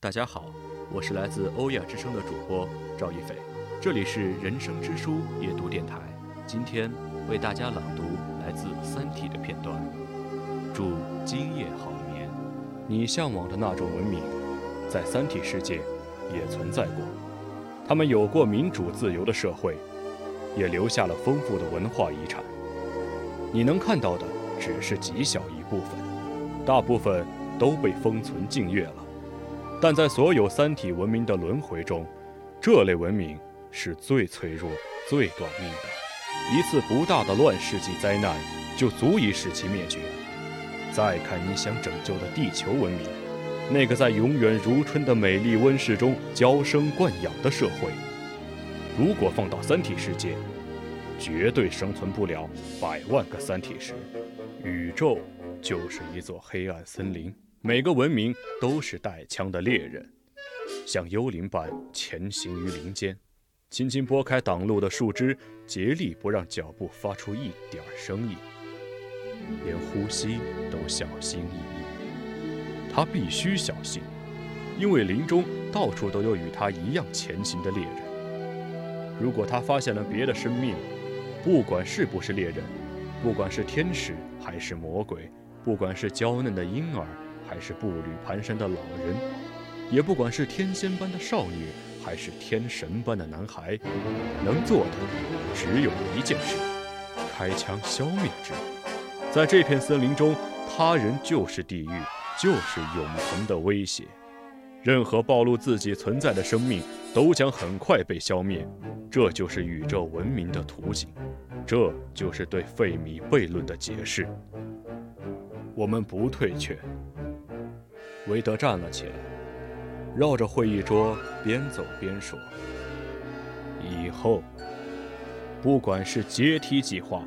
大家好，我是来自欧亚之声的主播赵一斐，这里是人生之书夜读电台。今天为大家朗读来自《三体》的片段。祝今夜好眠。你向往的那种文明，在三体世界也存在过。他们有过民主自由的社会，也留下了丰富的文化遗产。你能看到的只是极小一部分，大部分都被封存禁阅了。但在所有三体文明的轮回中，这类文明是最脆弱、最短命的。一次不大的乱世纪灾难就足以使其灭绝。再看你想拯救的地球文明，那个在永远如春的美丽温室中娇生惯养的社会，如果放到三体世界，绝对生存不了百万个三体时。宇宙就是一座黑暗森林。每个文明都是带枪的猎人，像幽灵般前行于林间，轻轻拨开挡路的树枝，竭力不让脚步发出一点声音，连呼吸都小心翼翼。他必须小心，因为林中到处都有与他一样前行的猎人。如果他发现了别的生命，不管是不是猎人，不管是天使还是魔鬼，不管是娇嫩的婴儿。还是步履蹒跚的老人，也不管是天仙般的少女，还是天神般的男孩，能做的只有一件事：开枪消灭之。在这片森林中，他人就是地狱，就是永恒的威胁。任何暴露自己存在的生命，都将很快被消灭。这就是宇宙文明的图景，这就是对费米悖论的解释。我们不退却。韦德站了起来，绕着会议桌边走边说：“以后，不管是阶梯计划，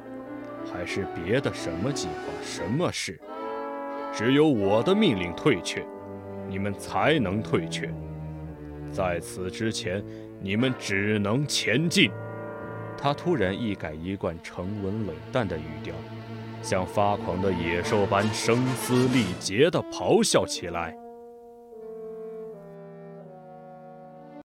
还是别的什么计划、什么事，只有我的命令退却，你们才能退却。在此之前，你们只能前进。”他突然一改一贯沉稳冷淡的语调。像发狂的野兽般声嘶力竭地咆哮起来。